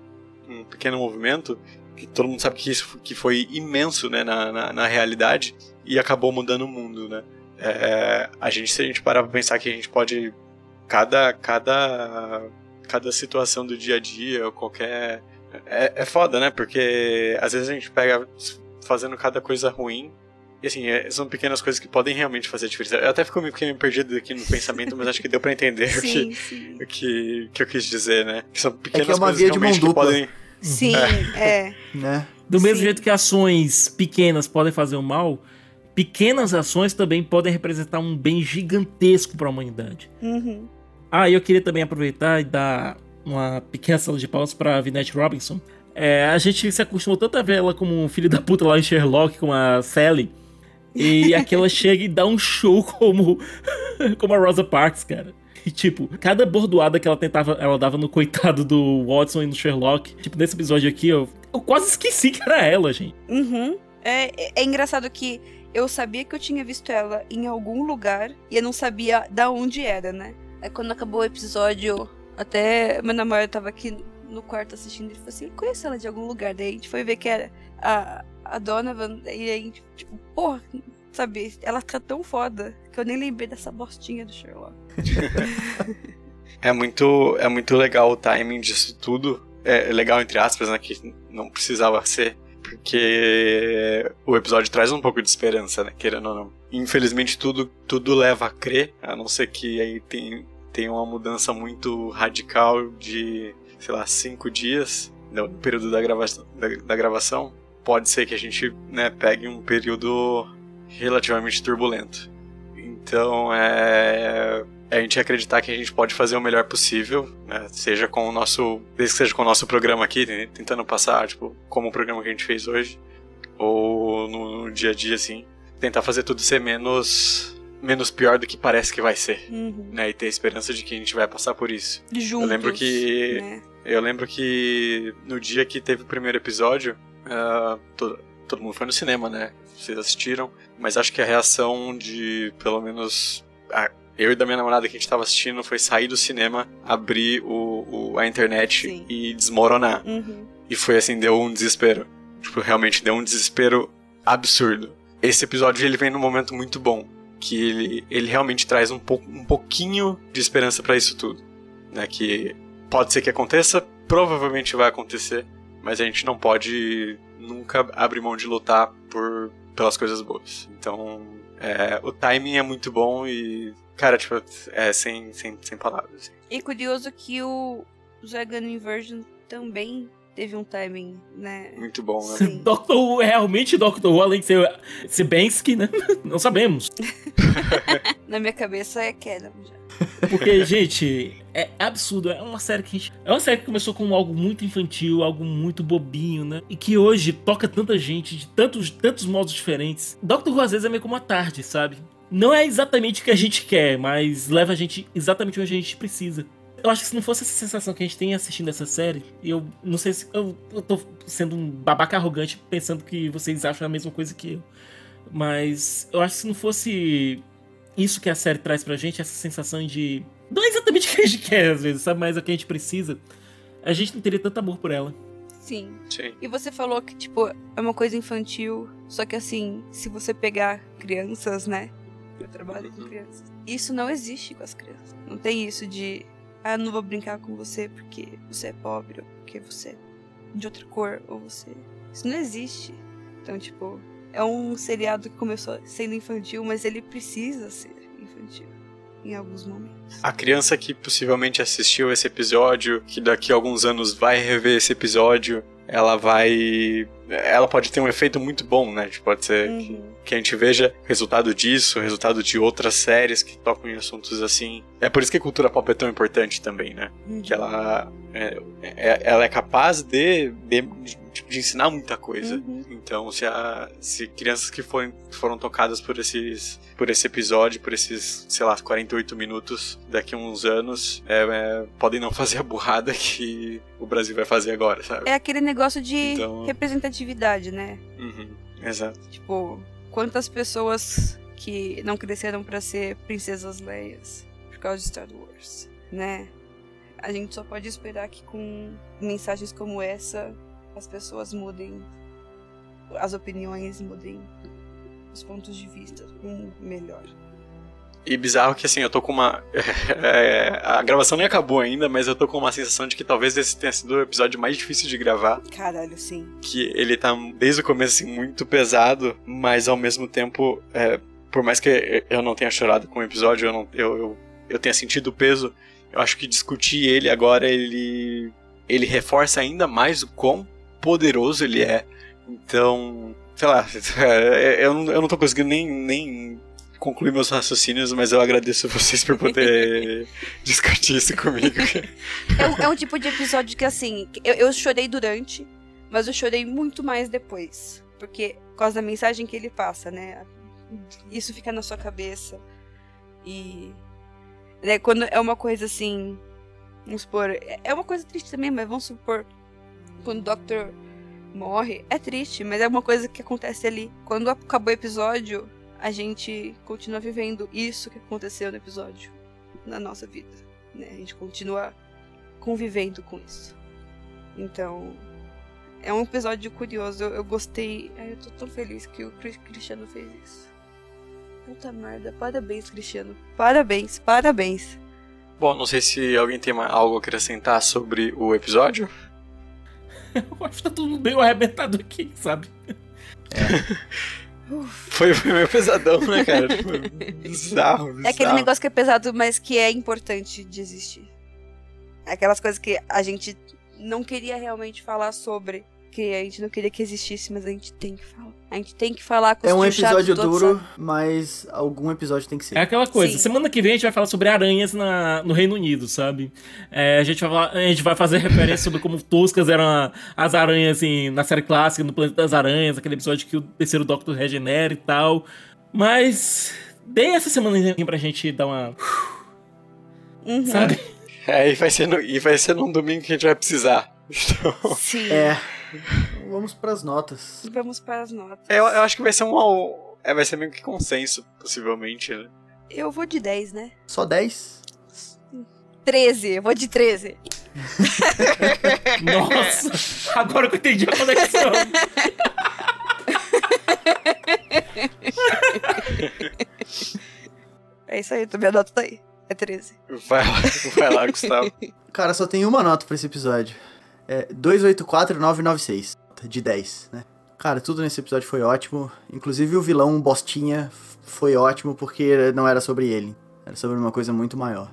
um pequeno movimento, que todo mundo sabe que isso que foi imenso né, na, na, na realidade, e acabou mudando o mundo, né? É, a gente, se a gente parar pra pensar que a gente pode. Cada, cada, cada situação do dia a dia, ou qualquer. É, é foda, né? Porque às vezes a gente pega fazendo cada coisa ruim e assim, é- são pequenas coisas que podem realmente fazer diferença. Eu até fico meio meio perdido aqui no pensamento, mas acho que deu pra entender o, Sim, que, sim. o que, que eu quis dizer, né? Que são pequenas é uma coisas via de mão realmente que dupla. podem. Sim, é. Né? Do mesmo Sim. jeito que ações pequenas podem fazer o mal, pequenas ações também podem representar um bem gigantesco para a humanidade. Uhum. Ah, e eu queria também aproveitar e dar uma pequena salva de palmas para Vinette Robinson. É, a gente se acostumou tanto a ver ela como um filho da puta lá em Sherlock com a Sally. E aqui ela chega e dá um show como, como a Rosa Parks, cara. E, tipo, cada bordoada que ela tentava, ela dava no coitado do Watson e no Sherlock. Tipo, nesse episódio aqui, eu, eu quase esqueci que era ela, gente. Uhum. É, é- é engraçado que eu sabia que eu tinha visto ela em algum lugar e eu não sabia da onde era, né? Aí quando acabou o episódio, até meu namorado tava aqui no quarto assistindo, ele falou assim, eu conheço ela de algum lugar. Daí a gente foi ver que era a, a Donovan, e aí tipo, porra, sabe, ela tá tão foda que eu nem lembrei dessa bostinha do Sherlock. É muito, é muito legal o timing disso tudo. É legal, entre aspas, né? Que não precisava ser. Porque o episódio traz um pouco de esperança, né? Querendo ou não. Infelizmente, tudo, tudo leva a crer, a não ser que aí tem, tem uma mudança muito radical de, sei lá, cinco dias no período da, da, da gravação. Pode ser que a gente né, pegue um período relativamente turbulento. Então, é a gente acreditar que a gente pode fazer o melhor possível, né? Seja com o nosso. Desde que seja com o nosso programa aqui, né? tentando passar, tipo, como o programa que a gente fez hoje. Ou no, no dia a dia, assim. Tentar fazer tudo ser menos. menos pior do que parece que vai ser. Uhum. Né? E ter a esperança de que a gente vai passar por isso. Juntos, lembro que- né? Eu lembro que no dia que teve o primeiro episódio, ah, todo, todo mundo foi no cinema, né? Vocês assistiram. Mas acho que a reação de, pelo menos, a- eu e da minha namorada que a gente tava assistindo foi sair do cinema, abrir o, o- a internet Sim. e desmoronar. Uhum. E foi assim, deu um desespero. Tipo, realmente deu um desespero absurdo. Esse episódio ele vem num momento muito bom. Que ele, ele realmente traz um, pouco, um pouquinho de esperança pra isso tudo. Né? Que pode ser que aconteça, provavelmente vai acontecer, mas a gente não pode nunca abrir mão de lutar por, pelas coisas boas. Então, é, o timing é muito bom e, cara, tipo, é sem, sem, sem palavras. E curioso que o Dragon Inversion também teve um timing, né? Muito bom, né? Sim. Doctor Who é realmente Doctor Who, além de ser Sibensky, né? Não sabemos. Na minha cabeça é Canon já. Porque, gente, é absurdo. É uma série que a gente... É uma série que começou com algo muito infantil, algo muito bobinho, né? E que hoje toca tanta gente de tantos, tantos modos diferentes. Doctor Who às vezes é meio como uma tarde, sabe? Não é exatamente o que a gente quer, mas leva a gente exatamente onde a gente precisa. Eu acho que se não fosse essa sensação que a gente tem assistindo essa série, eu não sei se eu, eu tô sendo um babaca arrogante pensando que vocês acham a mesma coisa que eu. Mas eu acho que se não fosse isso que a série traz pra gente, essa sensação de. Não é exatamente o que a gente quer, às vezes, sabe? Mas é o que a gente precisa. A gente não teria tanto amor por ela. Sim. Sim. E você falou que, tipo, é uma coisa infantil. Só que, assim, se você pegar crianças, né? Eu trabalho com Uhum. crianças. Isso não existe com as crianças. Não tem isso de. Ah, não vou brincar com você porque você é pobre, ou porque você é de outra cor, ou você. Isso não existe. Então, tipo, é um seriado que começou sendo infantil, mas ele precisa ser infantil em alguns momentos. A criança que possivelmente assistiu esse episódio, que daqui a alguns anos vai rever esse episódio, ela vai. Ela pode ter um efeito muito bom, né? Tipo, Pode ser que, Uhum. que a gente veja resultado disso, resultado de outras séries que tocam em assuntos assim. É por isso que a cultura pop é tão importante também, né? Uhum. Que ela, é, é- ela é capaz de, de, tipo, de ensinar muita coisa. Uhum. Então, se, a, se crianças que foram, foram tocadas por esses por esse episódio, por esses, sei lá, 48 minutos, daqui a uns anos, é, é, podem não fazer a burrada que o Brasil vai fazer agora, sabe? É aquele negócio de Então- representatividade, né? Uhum, exato. Tipo, quantas pessoas que não cresceram pra ser princesas Leias por causa de Star Wars, né? A gente só pode esperar que com mensagens como essa as pessoas mudem as opiniões, mudem os pontos de vista um melhor. E bizarro que assim, eu tô com uma. é, a gravação nem acabou ainda, mas eu tô com uma sensação de que talvez esse tenha sido o episódio mais difícil de gravar. Caralho, sim. que ele tá desde o começo assim, muito pesado, mas ao mesmo tempo, é, por mais que eu não tenha chorado com o episódio, eu, não, eu, eu, eu tenha sentido o peso, eu acho que discutir ele agora, ele, ele reforça ainda mais o quão poderoso ele é. Então, sei lá, eu, não- eu não tô conseguindo nem, nem concluir meus raciocínios, mas eu agradeço vocês por poder discutir isso comigo. É um, é um tipo de episódio que, assim, eu, eu chorei durante, mas eu chorei muito mais depois. Porque, por causa da mensagem que ele passa, né? Isso fica na sua cabeça. E. Né, quando é uma coisa assim. Vamos supor. é- É uma coisa triste também, mas vamos supor. Quando o Doctor morre, é triste, mas é uma coisa que acontece ali. Quando acabou o episódio, a gente continua vivendo isso que aconteceu no episódio na nossa vida. Né? A gente continua convivendo com isso. Então, é um episódio curioso. Eu, eu gostei. Eu tô tão feliz que o Cris- Cristiano fez isso. Puta merda. Parabéns, Cristiano. Parabéns, parabéns. Bom, não sei se alguém tem algo a acrescentar sobre o episódio. Eu acho que tá tudo bem arrebentado aqui, sabe? Foi, foi meio pesadão, né, cara? Tipo, bizarro, bizarro. É aquele negócio que é pesado, mas que é importante de existir. É aquelas coisas que a gente não queria realmente falar sobre. Que a gente não queria que existisse, mas a gente tem que falar. A gente tem que falar com É os um episódio duro, sabe? mas algum episódio tem que ser. É aquela coisa. Sim. Semana que vem a gente vai falar sobre aranhas na- no Reino Unido, sabe? É, a, gente vai falar- a gente vai fazer referência sobre como toscas eram a- as aranhas assim, na série clássica, no Planeta das Aranhas, aquele episódio que o terceiro Doctor regenera e tal. Mas. Dê essa semana pra gente dar uma. Uhum. Sabe? É, e vai, ser no, e vai ser num domingo que a gente vai precisar. Então, Sim. É. Vamos pras notas. Vamos para as notas. eu, eu acho que vai ser um. É, vai ser meio que consenso, possivelmente, né? Eu vou de 10, né? Só 10? 13, eu vou de 13. Nossa! Agora que eu entendi a conexão. É isso aí, minha nota tá aí. É 13. Vai lá, vai lá, Gustavo. Cara, só tem uma nota pra esse episódio. É 284996. De 10, né? Cara, tudo nesse episódio foi ótimo. Inclusive o vilão Bostinha foi ótimo porque não era sobre ele. Era sobre uma coisa muito maior.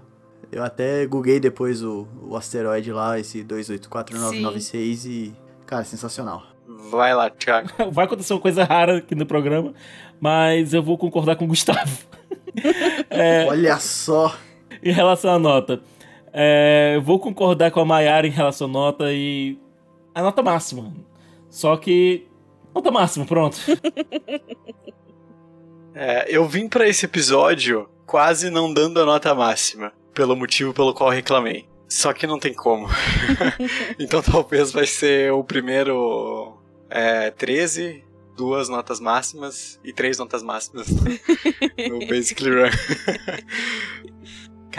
Eu até googlei depois o, o asteroide lá, esse 284996 e... Cara, sensacional. Vai lá, Thiago. Vai acontecer uma coisa rara aqui no programa, mas eu vou concordar com o Gustavo. Olha só! em relação à nota. É, eu vou concordar com a Mayara em relação à nota e. A nota máxima. Só que. Nota máxima, pronto. É, eu vim pra esse episódio quase não dando a nota máxima, pelo motivo pelo qual reclamei. Só que não tem como. então talvez vai ser o primeiro é, 13, duas notas máximas e três notas máximas no Basically Run.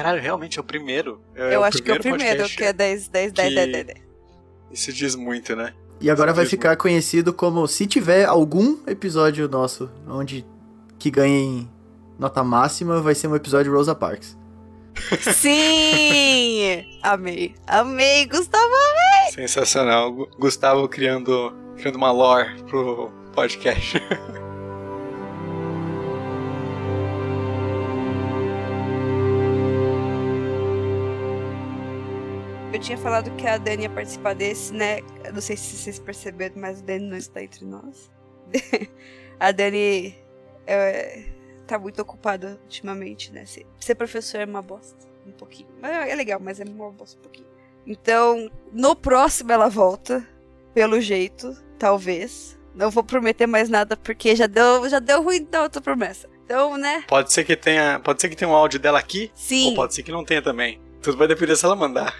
Caralho, realmente é o primeiro. É eu o acho que é o primeiro, que é 10, 10, 10, que- 10, 10, 10. Isso diz muito, né? E agora vai Mesmo. ficar conhecido como se tiver algum episódio nosso onde que ganhe nota máxima, vai ser um episódio Rosa Parks. Sim! Amei. Amei, Gustavo. Sensacional. Gu- Gustavo criando, criando uma lore pro podcast. Eu tinha falado que a Dani ia participar desse, né? Eu não sei se vocês perceberam, mas a Dani não está entre nós. a Dani é, tá muito ocupada ultimamente, né? Ser, professor é uma bosta. Um pouquinho. Mas É legal, mas é uma bosta um pouquinho. Então, no próximo ela volta, pelo jeito, talvez. Não vou prometer mais nada porque já deu, já deu ruim da outra promessa. Então, né? Pode ser que tenha, pode ser que tenha um áudio dela aqui, Sim. ou pode ser que não tenha também. Tudo vai depender se ela mandar.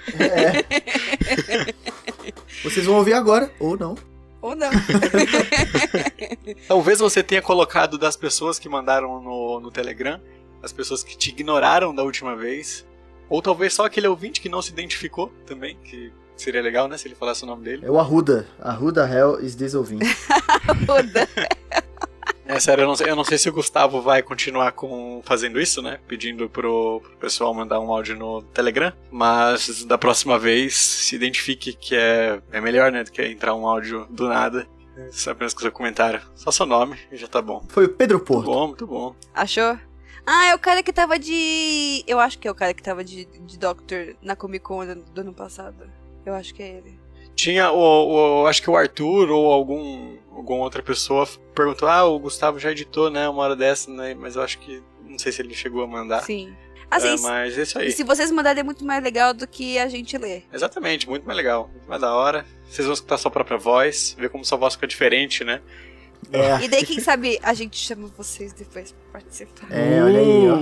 Vocês vão ouvir agora, ou não. Ou não. Talvez você tenha colocado das pessoas que mandaram no, no Telegram, as pessoas que te ignoraram da última vez, ou talvez só aquele ouvinte que não se identificou também, que seria legal, né, se ele falasse o nome dele. É o Arruda. Arruda Hell is this ouvinte. Muda. É sério, eu não, sei, eu não sei se o Gustavo vai continuar com fazendo isso, né? Pedindo pro, pro pessoal mandar um áudio no Telegram. Mas da próxima vez, se identifique que é, é melhor, né? Do que entrar um áudio do nada. Só apenas com seu comentário. Só seu nome e já tá bom. Foi o Pedro Muito Porto. bom, muito bom. Achou? Ah, é o cara que tava de. Eu acho que é o cara que tava de, de Doctor na Comic Con do, do ano passado. Eu acho que é ele. Tinha o, o- Acho que o Arthur ou algum. Alguma outra pessoa perguntou: Ah, o Gustavo já editou, né? Uma hora dessa, né? Mas eu acho que. Não sei se ele chegou a mandar. Sim. Assim, É, mas é isso aí. se vocês mandarem é muito mais legal do que a gente ler. Exatamente, muito mais legal. Muito mais da hora. Vocês vão escutar sua própria voz, ver como sua voz fica diferente, né? É, E daí, quem sabe, a gente chama vocês depois pra participar. é, olha aí, ó.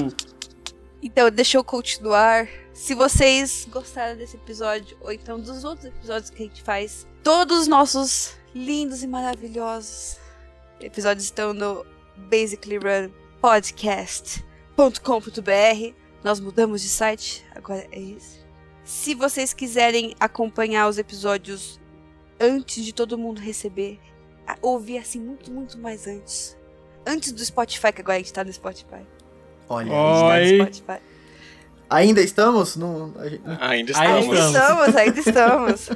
Então, deixa eu continuar. Se vocês gostaram desse episódio, ou então dos outros episódios que a gente faz, todos os nossos lindos e maravilhosos episódios estão no Basically Run podcast.com.br. Nós mudamos de site, agora é isso. Se vocês quiserem acompanhar os episódios antes de todo mundo receber, ouvir assim muito, muito mais antes. Antes do Spotify, que agora a gente tá no Spotify. Olha no Oi. Spotify. Ainda estamos? Gente- Ainda estamos. Ainda estamos. estamos, ainda estamos.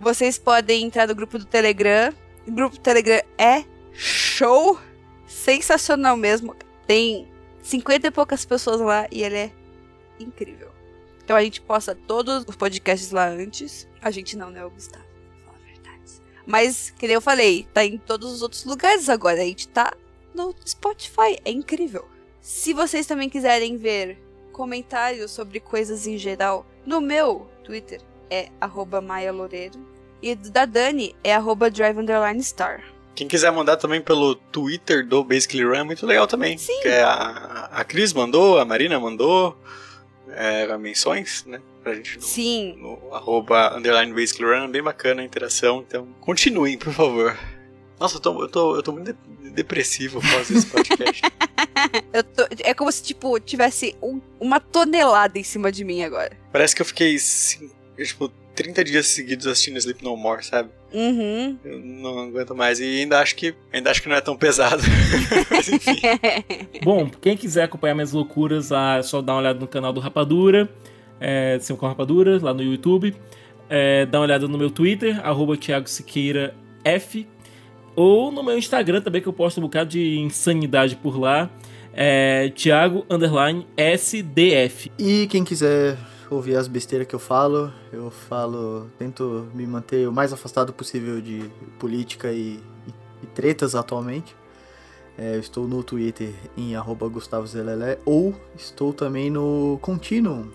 Vocês podem entrar no grupo do Telegram. O grupo do Telegram é show. Sensacional mesmo. Tem 50 e poucas pessoas lá e ele é incrível. Então a gente posta todos os podcasts lá antes. A gente não, né, o Gustavo? Fala a verdade. Mas, que nem eu falei, tá em todos os outros lugares agora. A gente tá no Spotify. É incrível. Se vocês também quiserem ver comentários sobre coisas em geral, no meu Twitter é arroba Maia Loureiro. E da Dani é arroba drive underline star. Quem quiser mandar também pelo Twitter do Basically Run é muito legal também. Sim. Que é a, a Cris mandou, a Marina mandou é, menções, né? Pra gente no, Sim. no arroba underline Basically Run, bem bacana a interação. Então, continuem, por favor. Nossa, eu tô, eu tô, eu tô muito de- depressivo após esse podcast. Eu tô- é como se, tipo, tivesse um- uma tonelada em cima de mim agora. Parece que eu fiquei, tipo, 30 dias seguidos assistindo Sleep No More, sabe? Uhum. Eu não aguento mais. E ainda acho que, ainda acho que não é tão pesado. Mas enfim. Bom, quem quiser acompanhar minhas loucuras, ah, é só dar uma olhada no canal do Rapadura, é, Sim com Rapadura, lá no YouTube. É, dá uma olhada no meu Twitter, arroba Thiago Siqueira F. Ou no meu Instagram também, que eu posto um bocado de insanidade por lá. É Thiago Underline SDF. E quem quiser ouvir as besteiras que eu falo, eu falo, tento me manter o mais afastado possível de política e, e- e tretas atualmente. É, eu estou no Twitter em arroba Gustavo Zelelé, ou estou também no Continuum,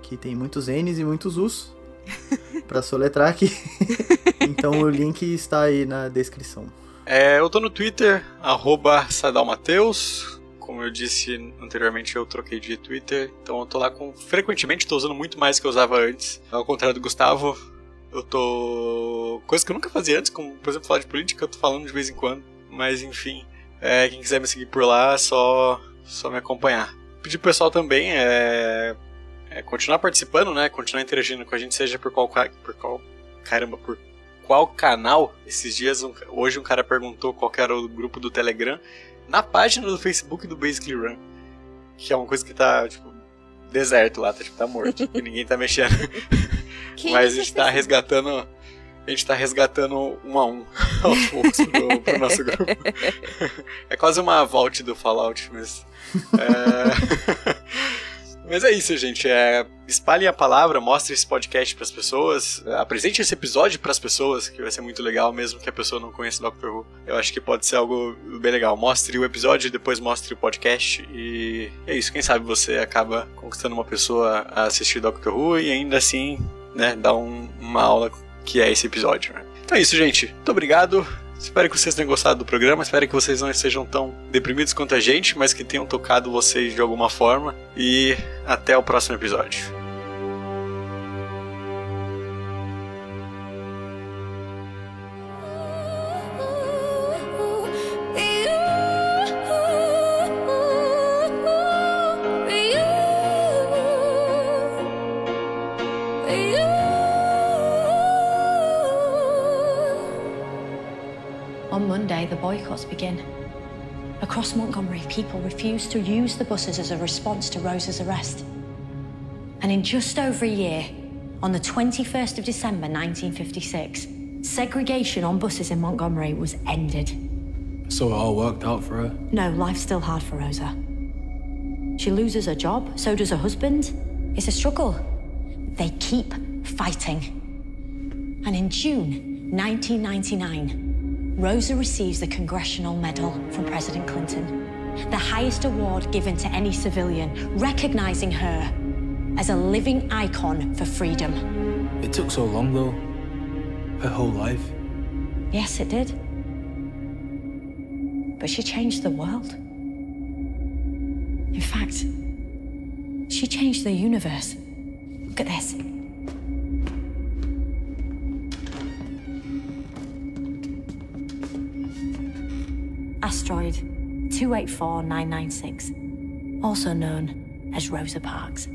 que tem muitos N's e muitos U's, pra soletrar aqui. então o link está aí na descrição. É, eu tô no Twitter, arroba Sadalmateus. Como eu disse anteriormente, eu troquei de Twitter. Então eu tô lá com. Frequentemente tô usando muito mais que eu usava antes. Ao contrário do Gustavo, eu tô. Coisa que eu nunca fazia antes, como por exemplo falar de política, eu tô falando de vez em quando. Mas enfim. é, quem quiser me seguir por lá, é só, só me acompanhar. Pedir pro pessoal também é, é continuar participando, né? Continuar interagindo com a gente, seja por qual, por qual caramba, por qual canal. Esses dias, um- hoje um cara perguntou qual era o grupo do Telegram na página do Facebook do Basically Run. Que é uma coisa que tá, tipo, deserto lá, tá, tipo, tá morto. e ninguém tá mexendo. Mas a é gente tá resgatando. A gente tá resgatando um a um aos poucos pro, pro nosso grupo. É quase uma vault do Fallout, mas. É... Mas é isso, gente. É... Espalhem a palavra, mostre esse podcast pras pessoas, apresente esse episódio pras pessoas, que vai ser muito legal, mesmo que a pessoa não conheça Doctor Who. Eu acho que pode ser algo bem legal. Mostre o episódio depois mostre o podcast. E é isso. Quem sabe você acaba conquistando uma pessoa a assistir Doctor Who e ainda assim né, dar um- uma aula que é esse episódio. né? Então é isso, gente. Muito obrigado. Espero que vocês tenham gostado do programa. Espero que vocês não estejam tão deprimidos quanto a gente, mas que tenham tocado vocês de alguma forma. E até o próximo episódio. Monday, the boycotts begin. Across Montgomery, people refuse to use the buses as a response to Rosa's arrest. And in just over a year, on the 21st of December 1956, segregation on buses in Montgomery was ended. So it all worked out for her. No, life's still hard for Rosa. She loses her job, so does her husband. It's a struggle. They keep fighting. And in June 1999, Rosa receives the Congressional Medal from President Clinton, the highest award given to any civilian, recognizing her as a living icon for freedom. It took so long, though. Her whole life. Yes, it did. But she changed the world. In fact, she changed the universe. Look at this. 284996, also known as Rosa Parks.